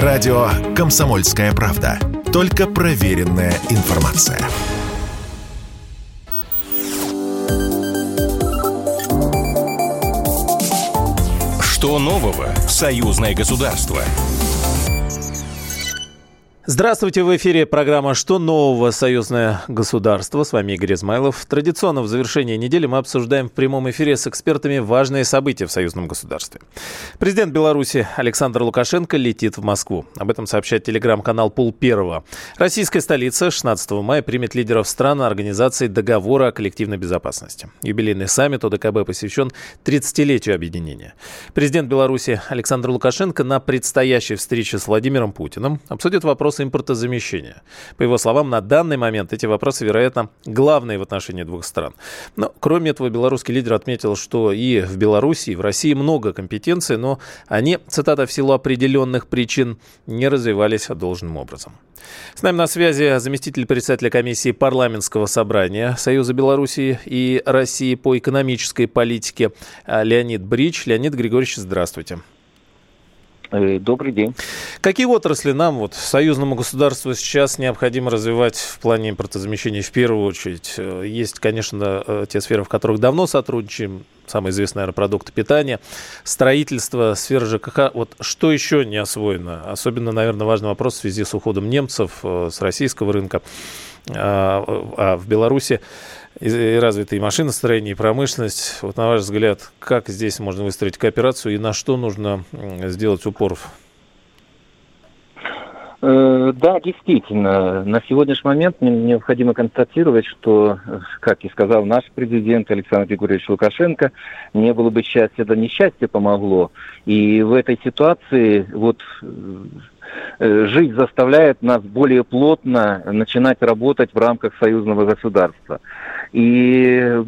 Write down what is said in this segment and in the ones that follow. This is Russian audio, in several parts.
Радио «Комсомольская правда». Только проверенная информация. Что нового в союзное государство? Здравствуйте, в эфире программа «Что нового? Союзное государство». С вами Игорь Измайлов. Традиционно в завершении недели мы обсуждаем в прямом эфире с экспертами важные события в союзном государстве. Президент Беларуси Александр Лукашенко летит в Москву. Об этом сообщает телеграм-канал «Пул Первого». Российская столица 16 мая примет лидеров стран Организации договора о коллективной безопасности. Юбилейный саммит ОДКБ посвящен 30-летию объединения. Президент Беларуси Александр Лукашенко на предстоящей встрече с Владимиром Путиным обсудит вопрос вопросы импортозамещения. По его словам, на данный момент эти вопросы, вероятно, главные в отношении двух стран. Но, кроме этого, белорусский лидер отметил, что и в Беларуси, и в России много компетенций, но они, цитата, в силу определенных причин не развивались должным образом. С нами на связи заместитель председателя комиссии парламентского собрания Союза Беларуси и России по экономической политике Леонид Брич. Леонид Григорьевич, здравствуйте. Э, добрый день. Какие отрасли нам, вот, союзному государству сейчас необходимо развивать в плане импортозамещения в первую очередь? Э, есть, конечно, э, те сферы, в которых давно сотрудничаем, самый известный, наверное, продукты питания, строительство, сфера ЖКХ. Вот что еще не освоено? Особенно, наверное, важный вопрос в связи с уходом немцев с российского рынка. А, а в Беларуси и развитые машиностроение, и промышленность. Вот на ваш взгляд, как здесь можно выстроить кооперацию и на что нужно сделать упор? Э, да, действительно. На сегодняшний момент необходимо констатировать, что, как и сказал наш президент Александр Григорьевич Лукашенко, не было бы счастья, да несчастье помогло. И в этой ситуации вот э, жизнь заставляет нас более плотно начинать работать в рамках союзного государства. И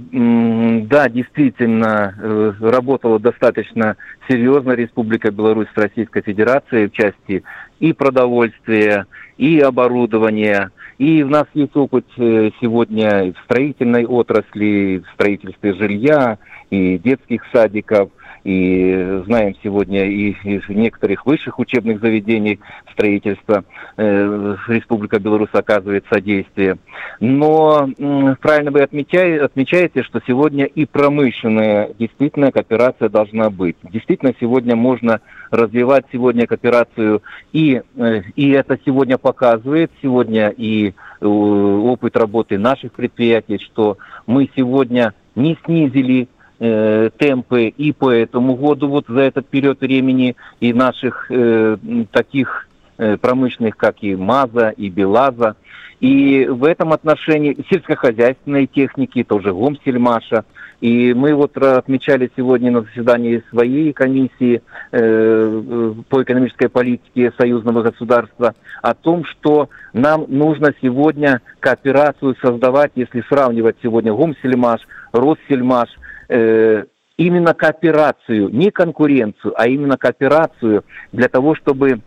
да, действительно, э, работала достаточно серьезно Республика Беларусь с Российской Федерацией в части и продовольствия, и оборудования. И у нас есть опыт э, сегодня в строительной отрасли, в строительстве жилья, и детских садиков – и знаем сегодня и из некоторых высших учебных заведений строительства э, Республика Беларусь оказывает содействие. Но э, правильно вы отмечаете, отмечаете, что сегодня и промышленная действительно кооперация должна быть. Действительно сегодня можно развивать сегодня кооперацию и, э, и это сегодня показывает, сегодня и э, опыт работы наших предприятий, что мы сегодня не снизили э, темпы и по этому году, вот за этот период времени, и наших э, таких э, промышленных, как и МАЗа, и БелАЗа. И в этом отношении сельскохозяйственной техники, тоже Гомсельмаша. И мы вот отмечали сегодня на заседании своей комиссии э, по экономической политике союзного государства о том, что нам нужно сегодня кооперацию создавать, если сравнивать сегодня Гомсельмаш, Россельмаш – э, именно кооперацию, не конкуренцию, а именно кооперацию для того, чтобы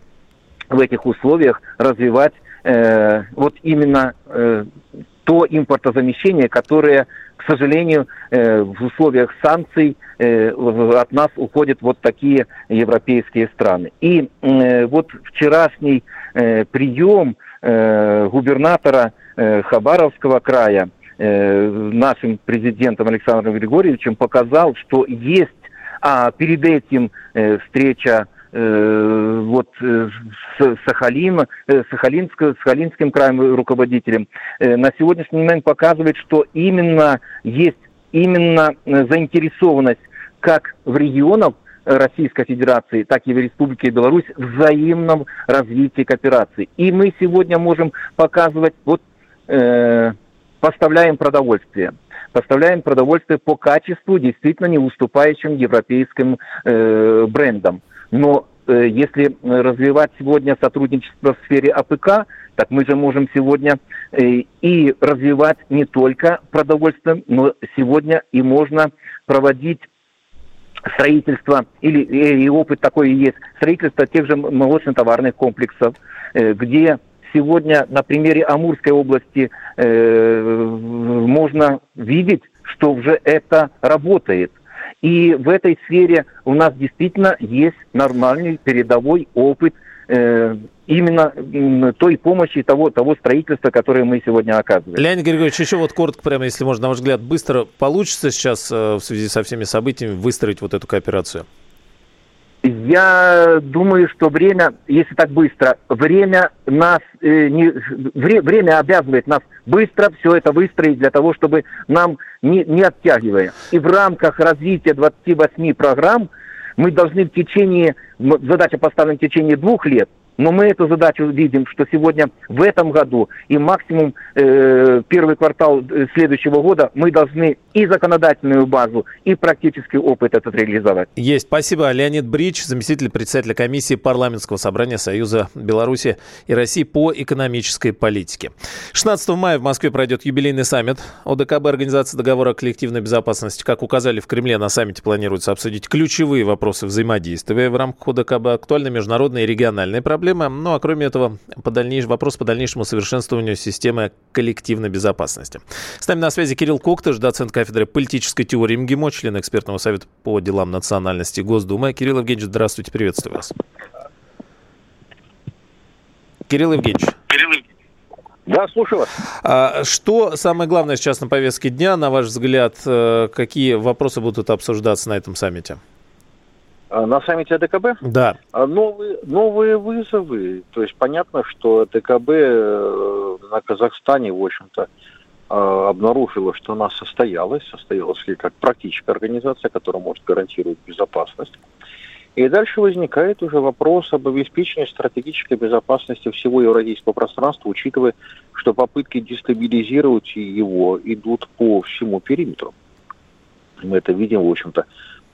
в этих условиях развивать э, вот именно э, то импортозамещение, которое, к сожалению, э, в условиях санкций э, от нас уходят вот такие европейские страны. И э, вот вчерашний э, прием э, губернатора э, Хабаровского края, Э, нашим президентом Александром Григорьевичем показал, что есть а перед этим э, встреча э, вот э, с Сахалин, э, Сахалинск, Сахалинским краем руководителем, э, на сегодняшний момент показывает, что именно есть именно э, заинтересованность как в регионах Российской Федерации, так и в Республике Беларусь взаимном развитии кооперации. И мы сегодня можем показывать вот э, поставляем продовольствие. Поставляем продовольствие по качеству, действительно не уступающим европейским э, брендам. Но э, если развивать сегодня сотрудничество в сфере АПК, так мы же можем сегодня э, и развивать не только продовольствие, но сегодня и можно проводить строительство, или и опыт такой и есть, строительство тех же молочно-товарных комплексов, э, где сегодня на примере Амурской области э, можно видеть, что уже это работает. И в этой сфере у нас действительно есть нормальный передовой опыт э, именно той помощи, того, того строительства, которое мы сегодня оказываем. Леонид Григорьевич, еще вот коротко, прямо, если можно, на ваш взгляд, быстро получится сейчас э, в связи со всеми событиями выстроить вот эту кооперацию? Я думаю, что время, если так быстро, время нас э, не, вре, время обязывает нас быстро все это выстроить для того, чтобы нам не, не оттягивая. И в рамках развития 28 программ мы должны в течение, задача поставлена в течение двух лет, но мы эту задачу видим, что сегодня в этом году и максимум э, первый квартал э, следующего года мы должны и законодательную базу, и практический опыт этот реализовать. Есть. Спасибо. Леонид Брич, заместитель председателя комиссии парламентского собрания Союза Беларуси и России по экономической политике. 16 мая в Москве пройдет юбилейный саммит ОДКБ Организации договора о коллективной безопасности. Как указали в Кремле, на саммите планируется обсудить ключевые вопросы взаимодействия в рамках ОДКБ, актуальные международные и региональные проблемы проблема. Ну а кроме этого, по дальнейш... вопрос по дальнейшему совершенствованию системы коллективной безопасности. С нами на связи Кирилл Коктыш, доцент кафедры политической теории МГИМО, член экспертного совета по делам национальности Госдумы. Кирилл Евгеньевич, здравствуйте, приветствую вас. Кирилл Евгеньевич. Кирилл да, слушаю вас. А, что самое главное сейчас на повестке дня, на ваш взгляд, э, какие вопросы будут обсуждаться на этом саммите? А, на саммите АДКБ? Да. А, новые, новые вызовы. То есть понятно, что АДКБ э, на Казахстане, в общем-то, а, обнаружила, что она состоялась, состоялась ли как практическая организация, которая может гарантировать безопасность. И дальше возникает уже вопрос об обеспечении стратегической безопасности всего евразийского пространства, учитывая, что попытки дестабилизировать его идут по всему периметру. Мы это видим, в общем-то,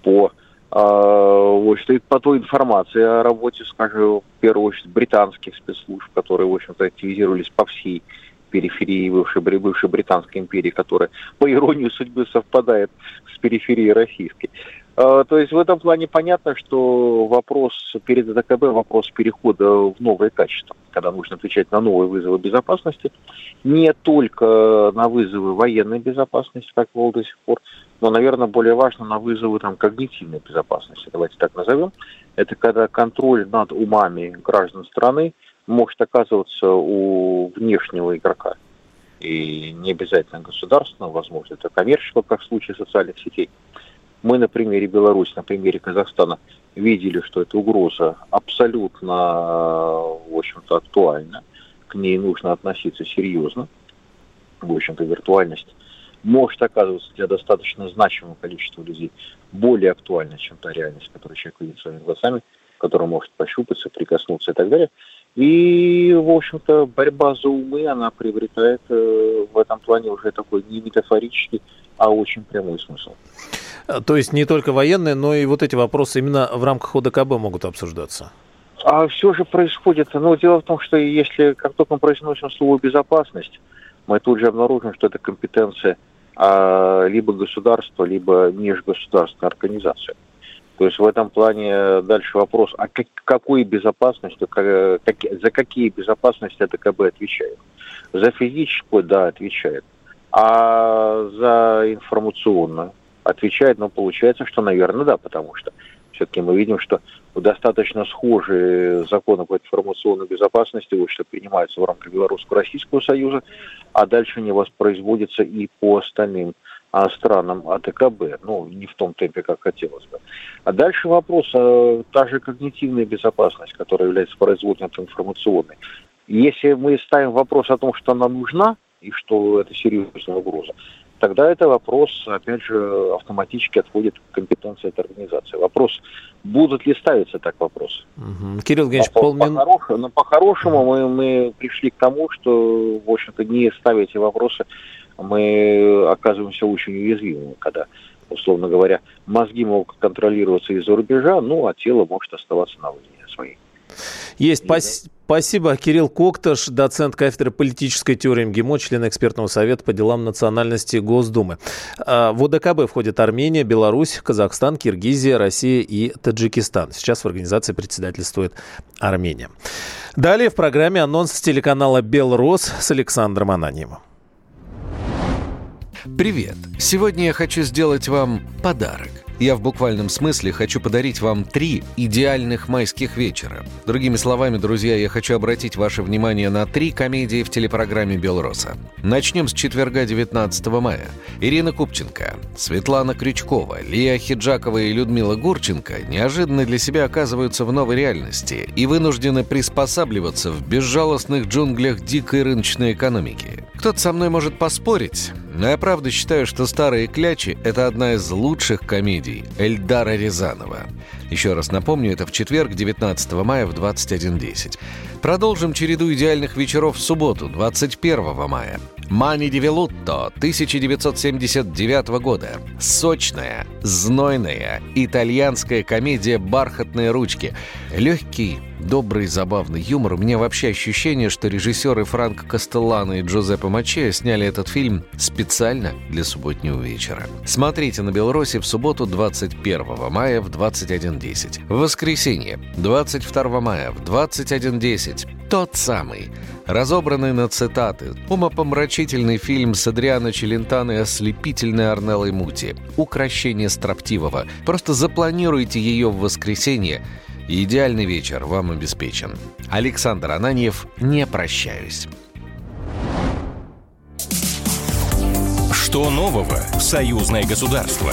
по в общем по той информации о работе, скажем, в первую очередь британских спецслужб, которые, в общем-то, активизировались по всей периферии бывшей, бывшей Британской империи, которая, по иронии судьбы, совпадает с периферией российской. А, то есть в этом плане понятно, что вопрос перед ДКБ, вопрос перехода в новое качество, когда нужно отвечать на новые вызовы безопасности, не только на вызовы военной безопасности, как было до сих пор, но, наверное, более важно на вызовы там, когнитивной безопасности, давайте так назовем. Это когда контроль над умами граждан страны может оказываться у внешнего игрока. И не обязательно государственного, возможно, это коммерческого, как в случае социальных сетей. Мы на примере Беларуси, на примере Казахстана видели, что эта угроза абсолютно, в общем-то, актуальна. К ней нужно относиться серьезно. В общем-то, виртуальность может оказываться для достаточно значимого количества людей более актуальной, чем та реальность, которую человек видит своими глазами, которая может пощупаться, прикоснуться и так далее. И, в общем-то, борьба за умы, она приобретает э, в этом плане уже такой не метафорический, а очень прямой смысл. А, то есть не только военные, но и вот эти вопросы именно в рамках ОДКБ могут обсуждаться? А все же происходит, ну, дело в том, что если как только мы произносим слово «безопасность», мы тут же обнаружим, что это компетенция а, либо государства, либо межгосударственная организация. То есть в этом плане дальше вопрос, а как, какой безопасностью, как, как, за какие безопасности АТКБ отвечает? За физическую, да, отвечает. А за информационную отвечает, но получается, что, наверное, да, потому что все-таки мы видим, что достаточно схожие законы по информационной безопасности, вот, что принимаются в рамках Белорусско-Российского союза, а дальше они воспроизводятся и по остальным а, странам АТКБ, ну, не в том темпе, как хотелось бы. А дальше вопрос, а, та же когнитивная безопасность, которая является производной от информационной. Если мы ставим вопрос о том, что она нужна, и что это серьезная угроза, тогда это вопрос, опять же, автоматически отводит к компетенции этой организации. Вопрос, будут ли ставиться так вопросы. Угу. Кирилл Евгеньевич, а полмин... по но по-хорошему угу. мы, мы пришли к тому, что, в общем-то, не ставя эти вопросы, мы оказываемся очень уязвимыми, когда, условно говоря, мозги могут контролироваться из-за рубежа, ну, а тело может оставаться на уровне своей. Есть. Пас... Спасибо. Кирилл Кокташ, доцент кафедры политической теории МГИМО, член экспертного совета по делам национальности Госдумы. А, в ОДКБ входят Армения, Беларусь, Казахстан, Киргизия, Россия и Таджикистан. Сейчас в организации председательствует Армения. Далее в программе анонс телеканала «Белрос» с Александром Ананьевым. Привет! Сегодня я хочу сделать вам подарок – Я в буквальном смысле хочу подарить вам три идеальных майских вечера. Другими словами, друзья, я хочу обратить ваше внимание на три комедии в телепрограмме «Белроса». Начнем с четверга 19 мая. Ирина Купченко, Светлана Крючкова, Лия Хиджакова и Людмила Гурченко неожиданно для себя оказываются в новой реальности и вынуждены приспосабливаться в безжалостных джунглях дикой рыночной экономики. Кто-то со мной может поспорить, но я правда считаю, что «Старые клячи» — это одна из лучших комедий Эльдара Рязанова. Еще раз напомню, это в четверг, 19 мая в 21.10. Продолжим череду идеальных вечеров в субботу, 21 мая. «Мани Девелутто» 1979 года. Сочная, знойная, итальянская комедия «Бархатные ручки». Легкий, добрый, забавный юмор. У меня вообще ощущение, что режиссеры Франко Кастеллано и Джузеппе Мачея сняли этот фильм специально для субботнего вечера. Смотрите на Белросе в субботу 21 мая в 21.10. В воскресенье 22 мая в 21.10. Тот самый разобранный на цитаты, умопомрачительный фильм с Адриано Челентано и ослепительной Арнеллой Мути, укращение строптивого. Просто запланируйте ее в воскресенье, идеальный вечер вам обеспечен. Александр Ананьев, не прощаюсь. Что нового в союзное государство?